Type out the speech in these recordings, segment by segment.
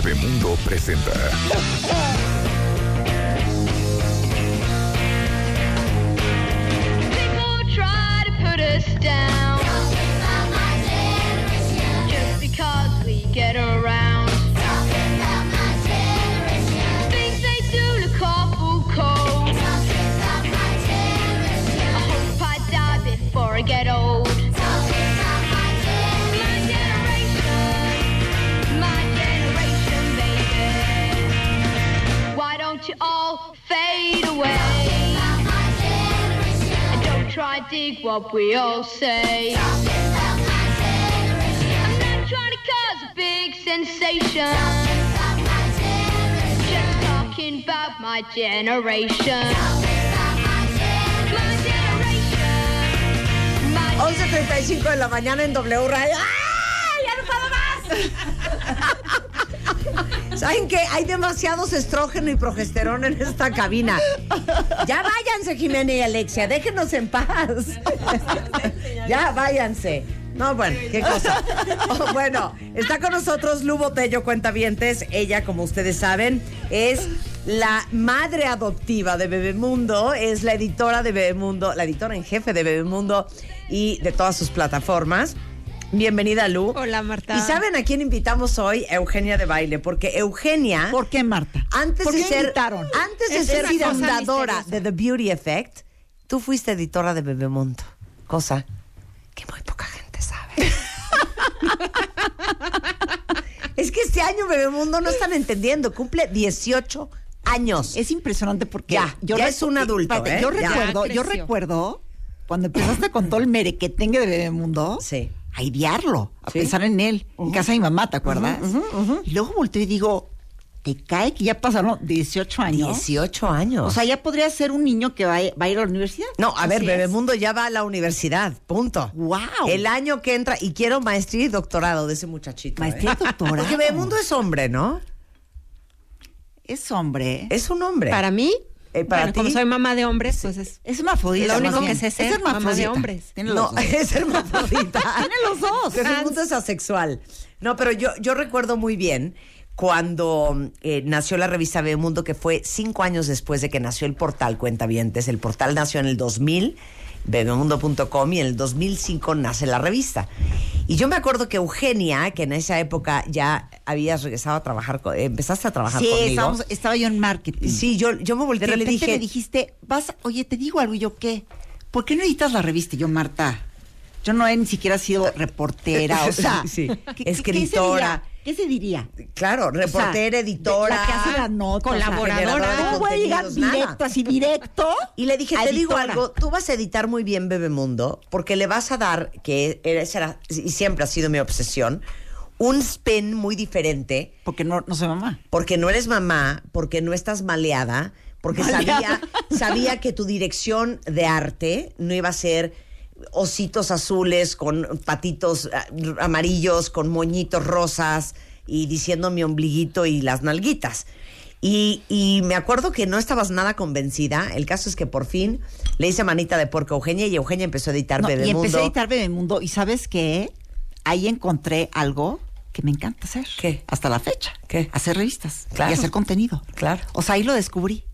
Bebemundo presenta. Dig what we all say. I'm not trying to cause a big sensation. Just talking about my generation. My generation. My 11.35 de la mañana en W Radio. ¡Ay! ¡Ya no puedo más! ¿Saben qué? Hay demasiados estrógeno y progesterona en esta cabina. Ya váyanse, Jimena y Alexia, déjenos en paz. ya váyanse. No, bueno, qué cosa. Oh, bueno, está con nosotros Lu Botello Cuentavientes. Ella, como ustedes saben, es la madre adoptiva de Bebemundo, es la editora de Bebemundo, la editora en jefe de Bebemundo y de todas sus plataformas. Bienvenida, Lu. Hola, Marta. ¿Y saben a quién invitamos hoy? Eugenia de Baile, porque Eugenia, ¿Por qué, Marta? antes ¿Por de qué ser, invitaron? antes de Es ser fundadora misteriosa. de The Beauty Effect, tú fuiste editora de Bebemundo, cosa que muy poca gente sabe. es que este año Bebemundo no están entendiendo, cumple 18 años. Es impresionante porque Ya, ya es un adulto, espérate, ¿eh? Yo recuerdo, Ya yo recuerdo cuando empezaste con todo el merequetengue de Bebemundo. Sí. A idearlo, a Sí. pensar en él, en casa de mi mamá, ¿te acuerdas? Y luego volteo y digo, ¿te cae que ya pasaron 18 años? 18 años. O sea, ya podría ser un niño que va a, va a ir a la universidad. no, a ver, Así. Bebemundo ya va a la universidad, punto. Guau. El año que entra, y quiero maestría y doctorado de ese muchachito. Maestría ¿eh? y doctorado. Porque Bebemundo es hombre, ¿no? Es hombre. Es un hombre. Para mí, Eh, para bueno, como soy mamá de hombres, pues es Es hermafrodita. Lo único que sé ser, es mamá de hombres. Tiene No, dos. es hermafrodita. Tiene los dos. Bebemundo es asexual. No, pero yo, yo recuerdo muy bien cuando eh, nació la revista Bebemundo, que fue cinco años después de que nació el portal Cuentavientes. El portal nació en el 2000, bebemundo.com, y en el 2005 nace la revista. Y yo me acuerdo que Eugenia, que en esa época ya habías regresado a trabajar, co- eh, empezaste a trabajar Sí, conmigo. estábamos- estaba yo en marketing. Sí, yo, yo me De volteé y le repente dije... me dijiste, vas, oye, te digo algo, y yo, ¿qué? ¿Por qué no editas la revista? Y yo, Marta, yo no he ni siquiera sido reportera, o sea, Sí, ¿qué- qué- escritora. ¿Qué se diría? Claro, O sea, reportera, editora. La que hace las notas. colaboradora. ¿Cómo voy a llegar directo, así directo? Y le dije, te digo algo, tú vas a editar muy bien Bebemundo, porque le vas a dar, que esa era, y siempre ha sido mi obsesión, un spin muy diferente, Porque no, no soy mamá. porque no eres mamá, porque no estás maleada, porque sabía, sabía que tu dirección de arte no iba a ser ositos azules con patitos ah, amarillos, con moñitos rosas y diciendo mi ombliguito y las nalguitas. Y, y me acuerdo que no estabas nada convencida. El caso es que por fin le hice manita de porco a Eugenia y Eugenia empezó a editar No, y Bebemundo. empecé a editar Bebemundo. ¿Y sabes qué? Ahí encontré algo que me encanta hacer. ¿Qué? Hasta la fecha. ¿Qué? Hacer revistas. Claro. Y hacer contenido. Claro. O sea, ahí lo descubrí.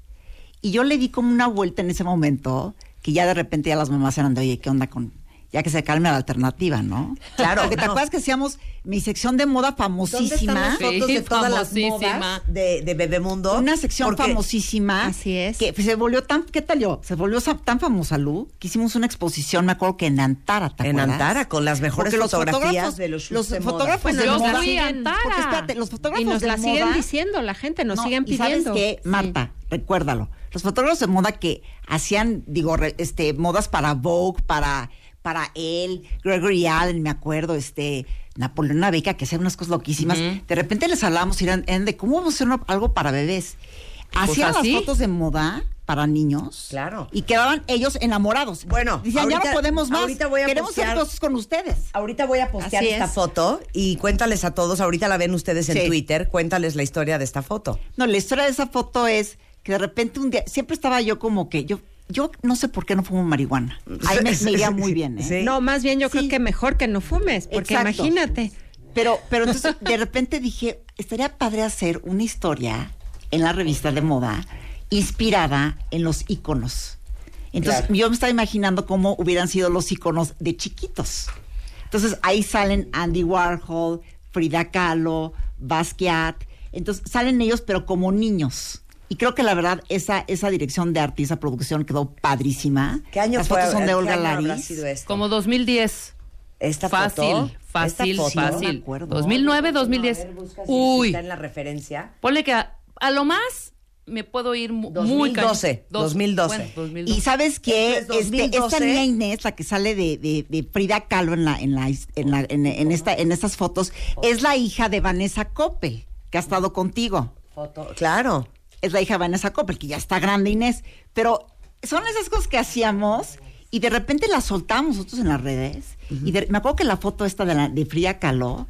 Y yo le di como una vuelta en ese momento, que ya de repente ya las mamás eran de, oye, ¿qué onda con...? Ya que se calme la alternativa, ¿no? Claro, Porque te no. acuerdas que hacíamos mi sección de moda ¿Dónde están famosísima. las fotos de Sí, todas las famosísima. modas de, de Bebemundo? Una sección Porque- famosísima. Así es. Que se volvió tan, ¿qué tal yo? Se volvió tan famosa, Lu, que hicimos una exposición, me acuerdo que en Antara, ¿te En? Antara, con las mejores Porque los fotografías fotógrafos- de los los de moda. fotógrafos Bueno, de yo moda. fui a Antara. Porque espérate, los fotógrafos Y nos de la siguen moda- diciendo la gente, nos No, siguen ¿y sabes pidiendo. qué, Sí. Marta? Recuérdalo. Los fotógrafos de moda que hacían, digo, re- este, modas para Vogue, para, para él, Gregory Allen, me acuerdo, este, Napoleón Beca, que hacían unas cosas loquísimas. De repente les hablábamos y eran, eran de cómo vamos a hacer una- algo para bebés. Hacían así. las fotos de moda para niños. Claro. Y quedaban ellos enamorados. Bueno, ya no podemos más. ahorita voy a Queremos postear- hacer cosas con ustedes. Ahorita voy a postear Así esta es. foto y cuéntales a todos, ahorita la ven ustedes en Sí. Twitter, cuéntales la historia de esta foto. No, la historia de esa foto es que de repente un día, siempre estaba yo como que, yo, yo no sé por qué no fumo marihuana. Ahí me, me iría muy bien, ¿eh? Sí. No, más bien yo Sí. creo que mejor que no fumes, porque Exacto. imagínate. Pero, pero entonces de repente dije, estaría padre hacer una historia en la revista de moda inspirada en los íconos. Entonces Claro. yo me estaba imaginando cómo hubieran sido los íconos de chiquitos. Entonces ahí salen Andy Warhol, Frida Kahlo, Basquiat. Entonces salen ellos pero como niños. Y creo que la verdad esa, esa dirección de arte y esa producción quedó padrísima. ¿Qué año Las fue? fotos son de ¿Qué Olga Laris. sido esto? Como 2010. Esta fácil, foto. fácil, esta foto. fácil. No me acuerdo. 2009, 2010. A ver, busca si Uy, está en la referencia. ponle que a, a lo más me puedo ir mu- muy 2012, cañón. Dos- 2012. bueno, 2012. Y sabes que Esto es este, esta 2012. niña Inés, la que sale de, de- de Frida Kahlo en la, en la, en la- en- en esta, en estas fotos, es la hija de Vanessa Coppel, que ha estado contigo. Foto. Claro. Es la hija de Vanessa Coppel, que ya está grande Inés. Pero son esas cosas que hacíamos y de repente las soltamos nosotros en las redes. Y de- me acuerdo que la foto esta de, la, de Frida Kahlo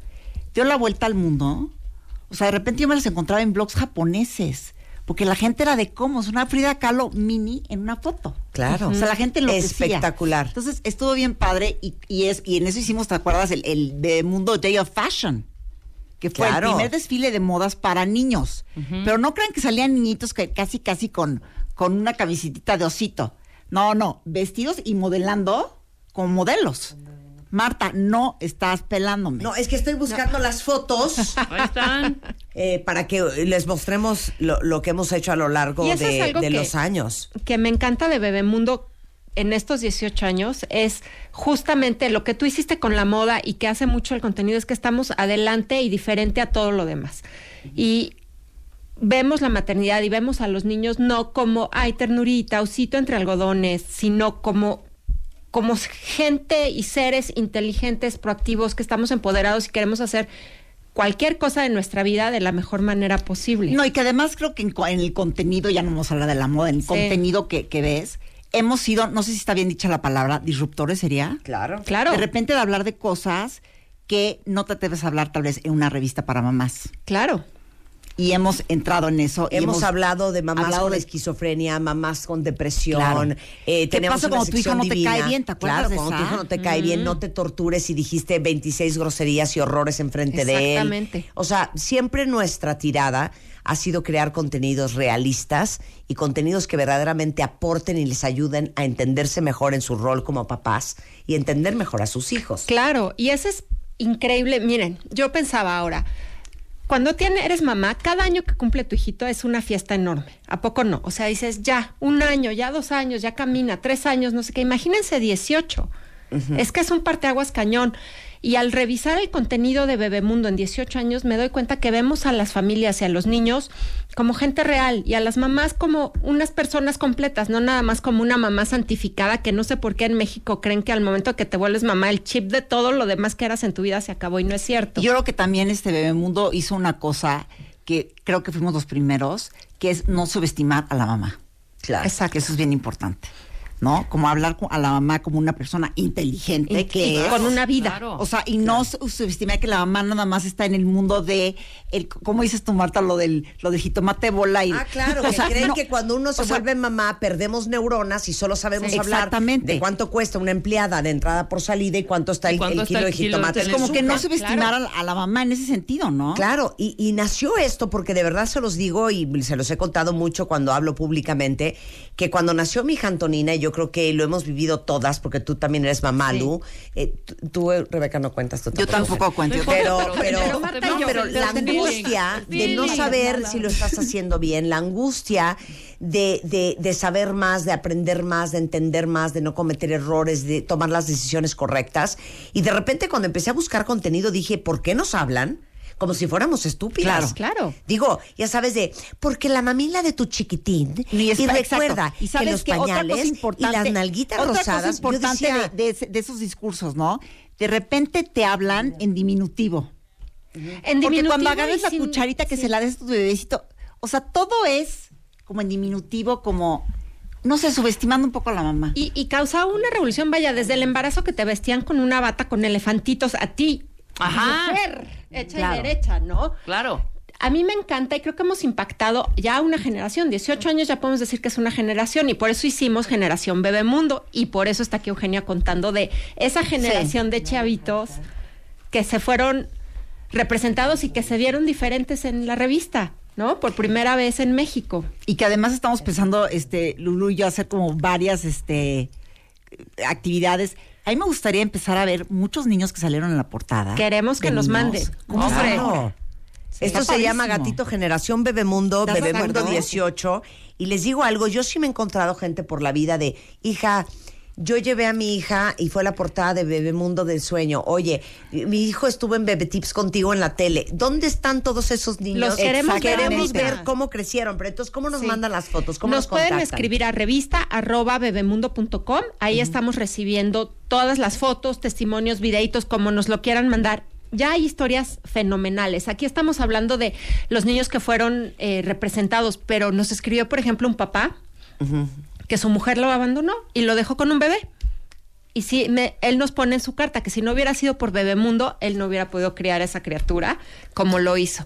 dio la vuelta al mundo. O sea, de repente yo me las encontraba en blogs japoneses. Porque la gente era de cómo, es una Frida Kahlo mini en una foto. Claro. O sea, la gente lo Espectacular. Entonces, estuvo bien padre y, y es, y en eso hicimos, ¿te acuerdas? El, el de Mundo Day of Fashion. Que fue Claro. el primer desfile de modas para niños. Pero no crean que salían niñitos que casi, casi con, con una camisitita de osito. No, no, vestidos y modelando como modelos. Marta, no estás pelándome. No, es que estoy buscando las fotos Ahí están. eh, para que les mostremos lo, lo que hemos hecho a lo largo Y eso de, es algo de que- los años. que me encanta de Bebemundo en estos 18 años es justamente lo que tú hiciste con la moda y que hace mucho el contenido es que estamos adelante y diferente a todo lo demás. Y vemos la maternidad y vemos a los niños no como, ay, ternurita, osito entre algodones, sino como como gente y seres inteligentes, proactivos, que estamos empoderados y queremos hacer cualquier cosa de nuestra vida de la mejor manera posible. No, y que además creo que en, en el contenido, ya no vamos a hablar de la moda, en el Sí. contenido que, que ves, hemos sido, no sé si está bien dicha la palabra, disruptores sería. Claro. Claro. De repente de hablar de cosas que no te debes hablar tal vez en una revista para mamás. Claro. Y hemos entrado en eso. y Hemos, hablado de mamás hablado con de- esquizofrenia, mamás con depresión. Claro. Eh, ¿Qué tenemos pasa cuando tu hijo no te divina. cae bien? ¿Te acuerdas Claro, de cuando tu hijo no te cae bien, no te tortures y dijiste 26 groserías y horrores enfrente de él. Exactamente. O sea, siempre nuestra tirada ha sido crear contenidos realistas y contenidos que verdaderamente aporten y les ayuden a entenderse mejor en su rol como papás y entender mejor a sus hijos. Claro, y eso es increíble. Miren, yo pensaba ahora, cuando tiene, eres mamá, cada año que cumple tu hijito es una fiesta enorme. ¿A poco no? O sea, dices, ya, un año, ya dos años, ya camina, tres años, no sé qué. Imagínense 18. Es que es un parteaguas cañón. Y al revisar el contenido de Bebemundo en 18 años, me doy cuenta que vemos a las familias y a los niños como gente real y a las mamás como unas personas completas, no nada más como una mamá santificada que no sé por qué en México creen que al momento que te vuelves mamá, el chip de todo lo demás que eras en tu vida se acabó y no es cierto. Yo creo que también este Bebemundo hizo una cosa que creo que fuimos los primeros, que es no subestimar a la mamá. Claro. Exacto. Que eso es bien importante. ¿No? Como hablar con- a la mamá como una persona inteligente Y- que y es. con una vida. Claro. O sea, y no su- subestimar que la mamá nada más está en el mundo de el ¿cómo dices tú, Marta? Lo del, lo del jitomate bola y. Ah, claro, O que sea, creen no, que cuando uno se sea, vuelve mamá perdemos neuronas y solo sabemos Sí, hablar exactamente. de cuánto cuesta una empleada de entrada por salida y cuánto está ¿Y el, cuánto el kilo el de jitomate. el como que no subestimar a, la, a la mamá en ese sentido, ¿no? Claro, y, y nació esto porque de verdad se los digo y se los he contado mucho cuando hablo públicamente, que cuando nació mi hija Antonina, y yo creo que lo hemos vivido todas, porque tú también eres mamá, Sí. Lu, eh, tú, eh, Rebeca, no cuentas tú Yo tampoco cuento. Yo pero, Pero- pero, pero- no, Marta y yo- pero pero la angustia de no saber si lo estás haciendo bien, la angustia de, de, de saber más, de aprender más, de entender más, de no cometer errores, de tomar las decisiones correctas. Y de repente cuando empecé a buscar contenido dije, ¿por qué nos hablan? Como si fuéramos estúpidas. Claro, claro. Digo, ya sabes de, porque la mamila de tu chiquitín Y, es- recuerda y que los que otra pañales y las nalguitas otra rosadas, cosa importante yo decía, de, de ese- de esos discursos, ¿no? De repente te hablan en diminutivo. En Porque diminutivo cuando y agarres la sin- cucharita que sí. se la des a tu bebecito, o sea, todo es como en diminutivo, como, no sé, subestimando un poco a la mamá. Y, y causaba una revolución, vaya, desde el embarazo que te vestían con una bata con elefantitos a ti. Ajá. Mujer, hecha Claro. y derecha, ¿no? Claro. A mí me encanta y creo que hemos impactado ya una generación. 18 años ya podemos decir que es una generación y por eso hicimos Generación Bebemundo y por eso está aquí Eugenia contando de esa generación de chavitos que se fueron representados y que se vieron diferentes en la revista, ¿no? Por primera vez en México. Y que además estamos pensando, este, Lulu y yo, hacer como varias este, actividades. A mí me gustaría empezar a ver muchos niños que salieron en la portada. Queremos que nos. ¿Cómo Hombre. no? Esto se llama. Gatito Generación Bebemundo, ¿Estás de Bebemundo acuerdo? 18. Y les digo algo, yo sí me he encontrado gente por la vida de, hija, yo llevé a mi hija y fue la portada de Bebemundo del Sueño. Oye, mi hijo estuvo en Bebe Tips contigo en la tele. ¿Dónde están todos esos niños? Los queremos ver Queremos ver cómo crecieron. Pero entonces, ¿cómo nos Sí. mandan las fotos? ¿Cómo nos, nos pueden escribir a revista arroba bebemundo.com. Ahí estamos recibiendo todas las fotos, testimonios, videitos, como nos lo quieran mandar. Ya hay historias fenomenales. Aquí estamos hablando de los niños que fueron eh, representados, pero nos escribió, por ejemplo, un papá que su mujer lo abandonó y lo dejó con un bebé. Y sí, me- él nos pone en su carta que si no hubiera sido por Bebemundo, él no hubiera podido criar a esa criatura como lo hizo.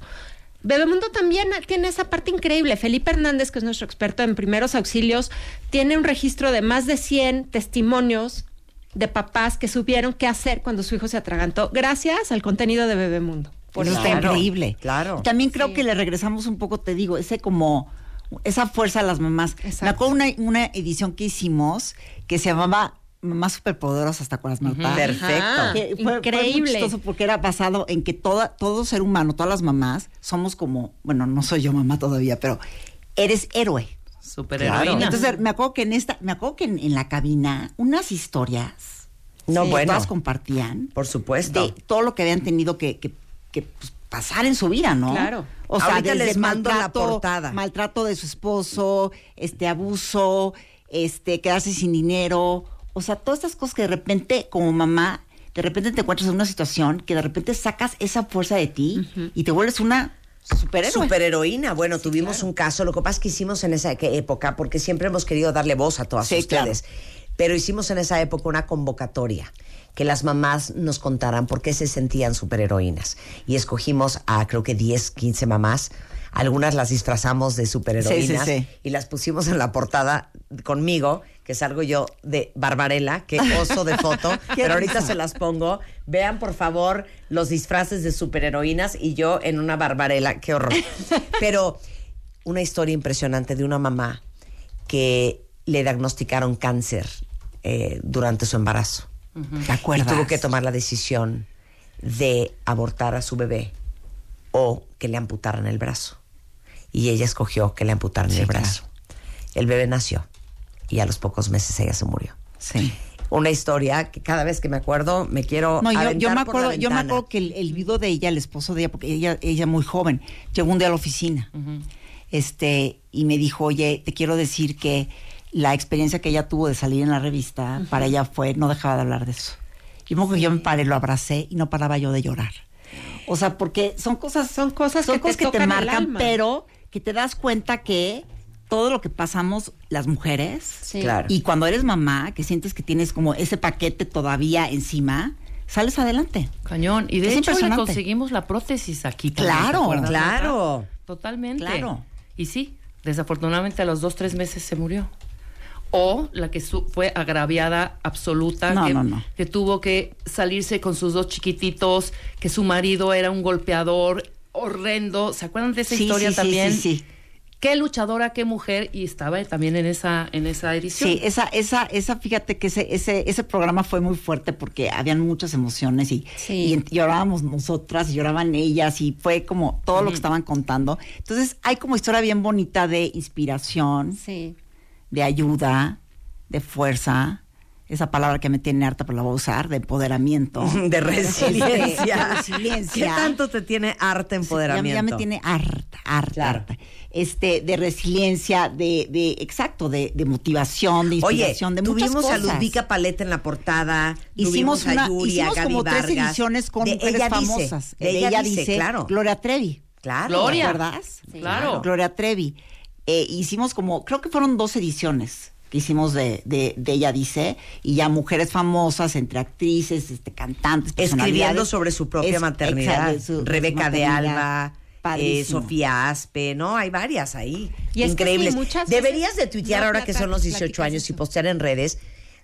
Bebemundo también tiene esa parte increíble. Felipe Hernández, que es nuestro experto en primeros auxilios, tiene un registro de más de 100 testimonios de papás que supieron qué hacer cuando su hijo se atragantó, gracias al contenido de Bebemundo. Por eso está Claro, increíble. claro. También creo que le regresamos un poco, te digo, ese como esa fuerza a las mamás. Exacto. Me acuerdo una, una edición que hicimos que se llamaba Mamás Superpoderosas hasta con las mamás. Perfecto. Que fue, fue muy Increíble. chistoso porque era basado en que toda, todo ser humano, todas las mamás, somos como, bueno, no soy yo mamá todavía, pero eres héroe. Superheroína. Entonces me acuerdo que en esta, me acuerdo que en, en la cabina, unas historias No, que bueno. todas compartían Por supuesto. de todo lo que habían tenido que, que- que, pues, pasar en su vida, ¿no? Claro. O sea, Ahorita desde les mando la maltrato, portada. maltrato de su esposo, este abuso, este quedarse sin dinero, o sea, todas estas cosas que de repente como mamá de repente te encuentras en una situación que de repente sacas esa fuerza de ti y te vuelves una superhéroe. Superheroína. Bueno, tuvimos un caso. Lo que pasa es que hicimos en esa que- época, porque siempre hemos querido darle voz a todas Sí, ustedes. Pero hicimos en esa época una convocatoria que las mamás nos contaran por qué se sentían superheroínas. Y escogimos a creo que 10, 15 mamás. Algunas las disfrazamos de superheroínas Sí, sí, sí. y las pusimos en la portada conmigo, que salgo yo de Barbarella, que oso de foto, pero ahorita risa. se las pongo. Vean, por favor, los disfraces de superheroínas y yo en una Barbarella, qué horror. Pero una historia impresionante de una mamá que le diagnosticaron cáncer eh, durante su embarazo. ¿Te acuerdas? Y tuvo que tomar la decisión de abortar a su bebé o que le amputaran el brazo. Y ella escogió que le amputaran Sí, el brazo. El bebé nació y a los pocos meses ella se murió. Sí. Una historia que cada vez que me acuerdo me quiero No, yo, me acuerdo, yo me acuerdo que el, el viudo de ella, el esposo de ella, porque ella, ella muy joven, llegó un día a la oficina, este, y me dijo, oye, te quiero decir que la experiencia que ella tuvo de salir en la revista, para ella fue, no dejaba de hablar de eso. Y me acuerdo que yo me paré, lo abracé y no paraba yo de llorar. O sea, porque son cosas, Son cosas son que te cosas que te, tocan el marcan, pero que te das cuenta que todo lo que pasamos las mujeres, Sí. Claro. y cuando eres mamá, que sientes que tienes como ese paquete todavía encima, sales adelante. Cañón. Y de Es hecho le conseguimos la prótesis aquí. también, Claro, ¿te claro. Totalmente. Claro. Y sí, desafortunadamente a los dos, tres meses se murió. O la que su- fue agraviada absoluta, No, que, no, no. que tuvo que salirse con sus dos chiquititos, que su marido era un golpeador horrendo. ¿Se acuerdan de esa Sí, historia sí, también? sí, sí. Qué luchadora, qué mujer, y estaba también en esa, en esa edición. Sí, esa, esa, esa, fíjate que ese, ese, ese programa fue muy fuerte porque habían muchas emociones y, Sí. y llorábamos nosotras y lloraban ellas y fue como todo lo que estaban contando. Entonces hay como historia bien bonita de inspiración, Sí. De ayuda, de fuerza. Esa palabra que me tiene harta, pero la voy a usar, de empoderamiento. de resiliencia. De resiliencia. ¿Qué tanto te tiene harta Sí, empoderamiento? Ya, ya me tiene harta, harta, Claro. harta. Este, de resiliencia, de, de, exacto, de, de motivación, de Oye, inspiración, de muchas tuvimos a cosas. Ludica Paleta en la portada. Hicimos, tuvimos una, a Yuri, hicimos a Gaby como tres ediciones con De mujeres ella famosas. Dice, de ella, dice, claro. Gloria Trevi. Claro. Gloria. Sí. Claro. Gloria Trevi. Eh, hicimos como, creo que fueron dos ediciones que hicimos de, de, de ella dice, y ya mujeres famosas, entre actrices, este, cantantes, Escribiendo sobre su propia Es- maternidad. exacto, su- su Rebeca de. Alba, eh. Sofía Aspe, ¿no? Hay varias ahí. Y es que Increíbles. sí, muchas veces Deberías de tuitear no ahora que son los 18 platicas años y postear en redes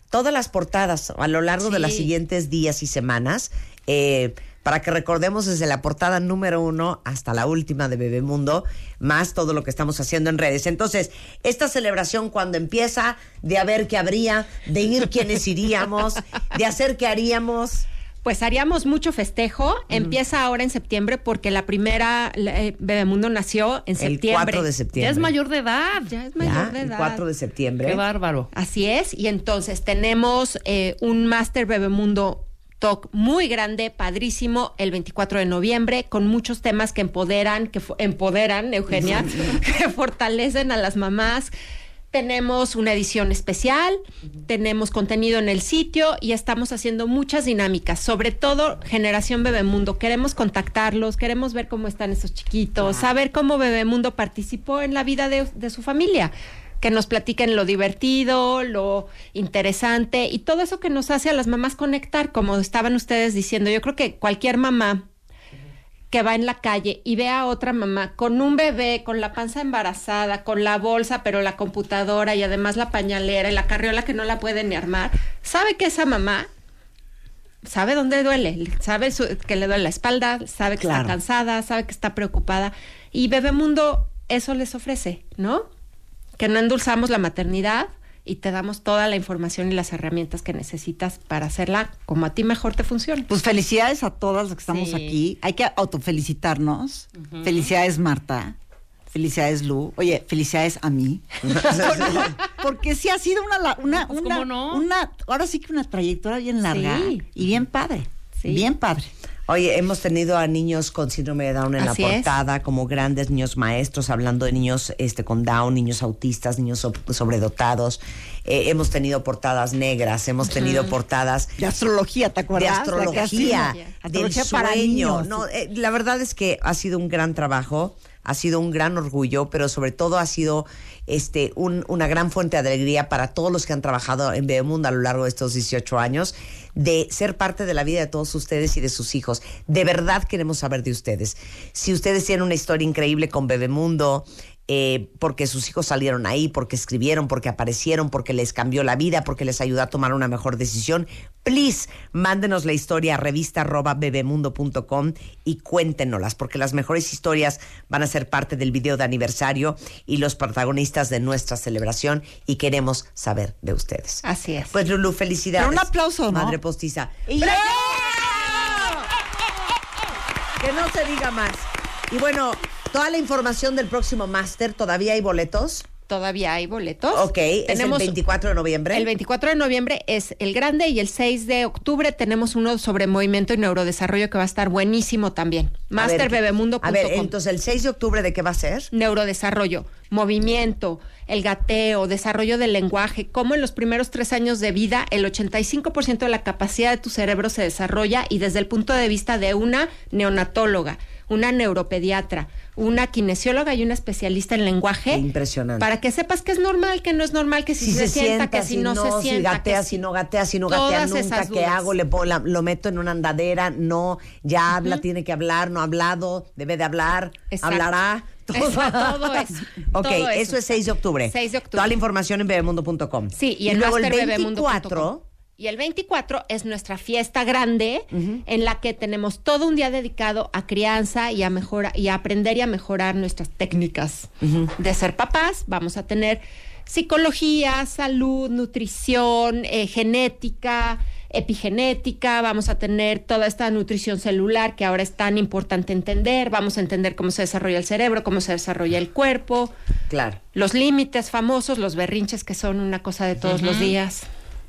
todas las portadas a lo largo de los siguientes días y semanas. eh, para que recordemos desde la portada número uno hasta la última de Bebemundo, más todo lo que estamos haciendo en redes. Entonces, esta celebración cuando empieza de a ver qué habría, de ir quienes iríamos, de hacer qué haríamos. Pues haríamos mucho festejo. Empieza ahora en septiembre porque la primera eh, Bebemundo nació en El septiembre. 4 de septiembre. Ya es mayor de edad. Ya es Ya, mayor de el edad. 4 de septiembre. Qué bárbaro. Así es. Y entonces tenemos eh, un Master Bebemundo Talk muy grande, padrísimo, el 24 de noviembre, con muchos temas que empoderan, que empoderan, Eugenia, que fortalecen a las mamás. Tenemos una edición especial, tenemos contenido en el sitio y estamos haciendo muchas dinámicas, sobre todo Generación Bebemundo. Queremos contactarlos, queremos ver cómo están esos chiquitos, saber cómo Bebemundo participó en la vida de, de su familia. Que nos platiquen lo divertido, lo interesante y todo eso que nos hace a las mamás conectar, como estaban ustedes diciendo. Yo creo que cualquier mamá que va en la calle y ve a otra mamá con un bebé, con la panza embarazada, con la bolsa, pero la computadora y además la pañalera y la carriola que no la puede ni armar, sabe que esa mamá sabe dónde duele, sabe su- que le duele la espalda, sabe que Claro. está cansada, sabe que está preocupada y Bebemundo eso les ofrece, ¿no? Que no endulzamos la maternidad y te damos toda la información y las herramientas que necesitas para hacerla como a ti mejor te funcione. Pues felicidades a todas las que estamos Sí. aquí. Hay que autofelicitarnos. Felicidades, Marta. Felicidades, Lu. Oye, felicidades a mí. Porque sí ha sido una, la- una, Pues, una, ¿cómo no? una- ahora sí que una trayectoria bien larga Sí. y bien padre. Sí. Bien padre. Oye, hemos tenido a niños con síndrome de Down en Así la es. portada, como grandes niños maestros, hablando de niños este, con Down, niños autistas, niños so- sobredotados. Eh, hemos tenido portadas negras, hemos tenido portadas De astrología, ¿te de acuerdas? Que astrología, del Astrología para sueño. niños. No, eh, la verdad es que ha sido un gran trabajo, ha sido un gran orgullo, pero sobre todo ha sido este un- una gran fuente de alegría para todos los que han trabajado en Bebemundo a lo largo de estos 18 años, de ser parte de la vida de todos ustedes y de sus hijos. De verdad queremos saber de ustedes. Si ustedes tienen una historia increíble con Bebemundo, eh, porque sus hijos salieron ahí, porque escribieron, porque aparecieron, porque les cambió la vida, porque les ayudó a tomar una mejor decisión, please, mándenos la historia a revista arroba bebemundo.com y cuéntenoslas, porque las mejores historias van a ser parte del video de aniversario y los protagonistas de nuestra celebración y queremos saber de ustedes. Así es. Pues Lulu, felicidades. Pero un aplauso, ¿no? Madre postiza. Y- Que no se diga más. Y bueno, toda la información del próximo máster, ¿todavía hay boletos? Todavía hay boletos. Ok, es el Tenemos 24 de noviembre. El 24 de noviembre es el grande y el 6 de octubre tenemos uno sobre movimiento y neurodesarrollo que va a estar buenísimo también. Masterbebemundo.com. A ver, entonces el 6 de octubre, ¿de qué va a ser? neurodesarrollo, movimiento, el gateo, desarrollo del lenguaje, cómo en los primeros tres años de vida el 85% de la capacidad de tu cerebro se desarrolla y desde el punto de vista de una neonatóloga, una neuropediatra, una kinesióloga y una especialista en lenguaje. Impresionante. Para que sepas que es normal, que no es normal, que si, Si, se, sienta, que si, si no, se si sienta. gatea, que si no gatea, si no gatea nunca, ¿qué hago? Le pongo la- lo meto en una andadera, no, ya habla, tiene que hablar, no ha hablado, debe de hablar, Exacto. hablará. Eso, todo eso, Ok, todo eso. eso. es 6 de octubre. 6 de octubre. Toda la información en bebemundo.com. Sí, y, el luego el masterbebemundo.com. 24, Y el 24 es nuestra fiesta grande en la que tenemos todo un día dedicado a crianza y a mejora y a aprender y a mejorar nuestras técnicas de ser papás. Vamos a tener psicología, salud, nutrición, eh, genética, epigenética, vamos a tener toda esta nutrición celular que ahora es tan importante entender, vamos a entender cómo se desarrolla el cerebro, cómo se desarrolla el cuerpo, claro. los límites famosos, los berrinches que son una cosa de todos los días.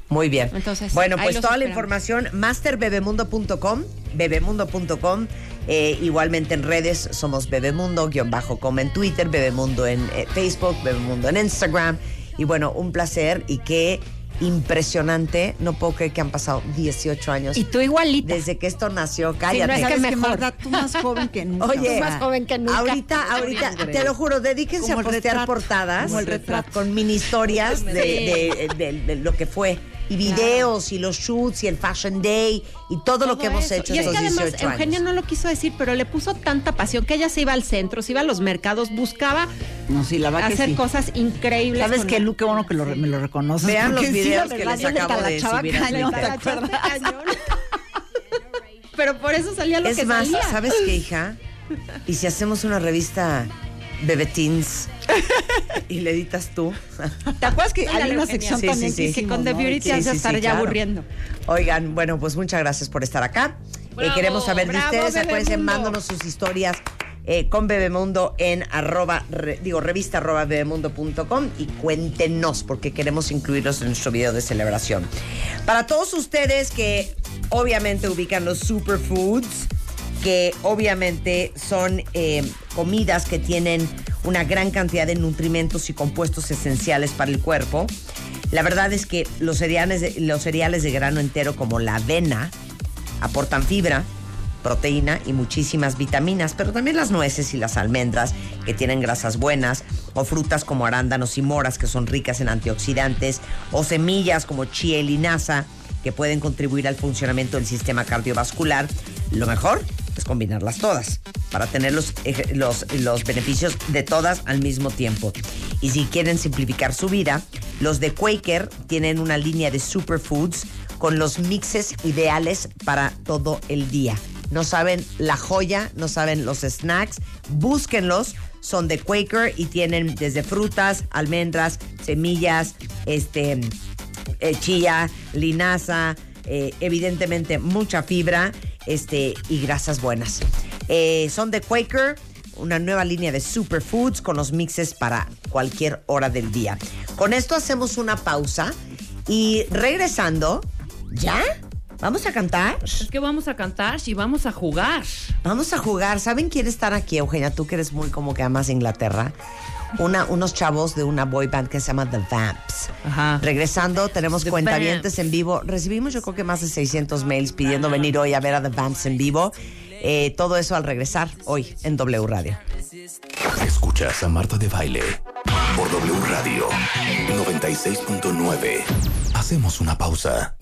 Muy bien. Entonces, bueno, pues toda la información, masterbebemundo.com, bebemundo.com. eh, igualmente en redes somos Bebemundo, guion bajo como en Twitter, Bebemundo en eh, Facebook, Bebemundo en Instagram. Y bueno, un placer y qué impresionante. No puedo creer que han pasado 18 años. Y tú igualita. Desde que esto nació, no cállate. es que ¿Sabes qué, mejor. Marta? Tú más joven que nunca. Oye, sea, más joven que nunca. ahorita, ahorita, te lo juro, dedíquense Como a postear retrato, portadas como el retrato. con mini historias de, de- de- de lo que fue. Y videos, y los shoots, y el Fashion Day, y todo, lo que hemos hecho Y es que además 18 Eugenia años. no lo quiso decir, pero le puso tanta pasión que ella se iba al centro, se iba a los mercados, buscaba No, sí, la verdad que hacer sí. cosas increíbles. ¿Sabes la- Lu? Qué bueno que lo me lo reconoces. Vean los sí, videos la que les acabo de subir pero por eso salía lo Es que más, salía. ¿sabes qué, hija? Y si hacemos una revista Bebetins y le editas tú. ¿Te acuerdas que hay una sección Sí, también sí, que sí. que con The. Beauty Sí, te hace sí, estar sí, ya claro. aburriendo. Oigan, bueno, pues muchas gracias por estar acá. Eh, queremos saber de ustedes. Acuérdense, mándanos sus historias eh, con Bebemundo en arroba, re- digo, revista arroba bebemundo.com y cuéntenos porque queremos incluirlos en nuestro video de celebración. Para todos ustedes que obviamente ubican los superfoods, que obviamente son eh, comidas que tienen una gran cantidad de nutrimentos y compuestos esenciales para el cuerpo. La verdad es que los cereales de, los cereales de grano entero como la avena aportan fibra, proteína y muchísimas vitaminas, pero también las nueces y las almendras que tienen grasas buenas, o frutas como arándanos y moras que son ricas en antioxidantes, o semillas como chía y linaza que pueden contribuir al funcionamiento del sistema cardiovascular. Lo mejor es combinarlas todas para tener los, los, los beneficios de todas al mismo tiempo. Y si quieren simplificar su vida, los de Quaker tienen una línea de superfoods con los mixes ideales para todo el día. No saben la joya, no saben los snacks, búsquenlos. Son de Quaker y tienen desde frutas, almendras, semillas, este, eh, chía, linaza, eh, evidentemente mucha fibra este, y grasas buenas. Eh, son de Quaker, una nueva línea de superfoods con los mixes para cualquier hora del día. Con esto hacemos una pausa y regresando, ¿ya? ¿Vamos a cantar? Es que vamos a cantar y vamos a jugar. Vamos a jugar. ¿Saben quién estar aquí, Eugenia? Tú que eres muy como que amas Inglaterra. Una, unos chavos de una boy band que se llama The Vamps. Ajá. Regresando, tenemos The cuentavientes Vamps. en vivo. Recibimos yo creo que más de 600 mails pidiendo venir hoy a ver a The Vamps en vivo. Eh, todo eso al regresar hoy en W Radio. Escuchas a Marta de Baile por W Radio 96.9. Hacemos una pausa.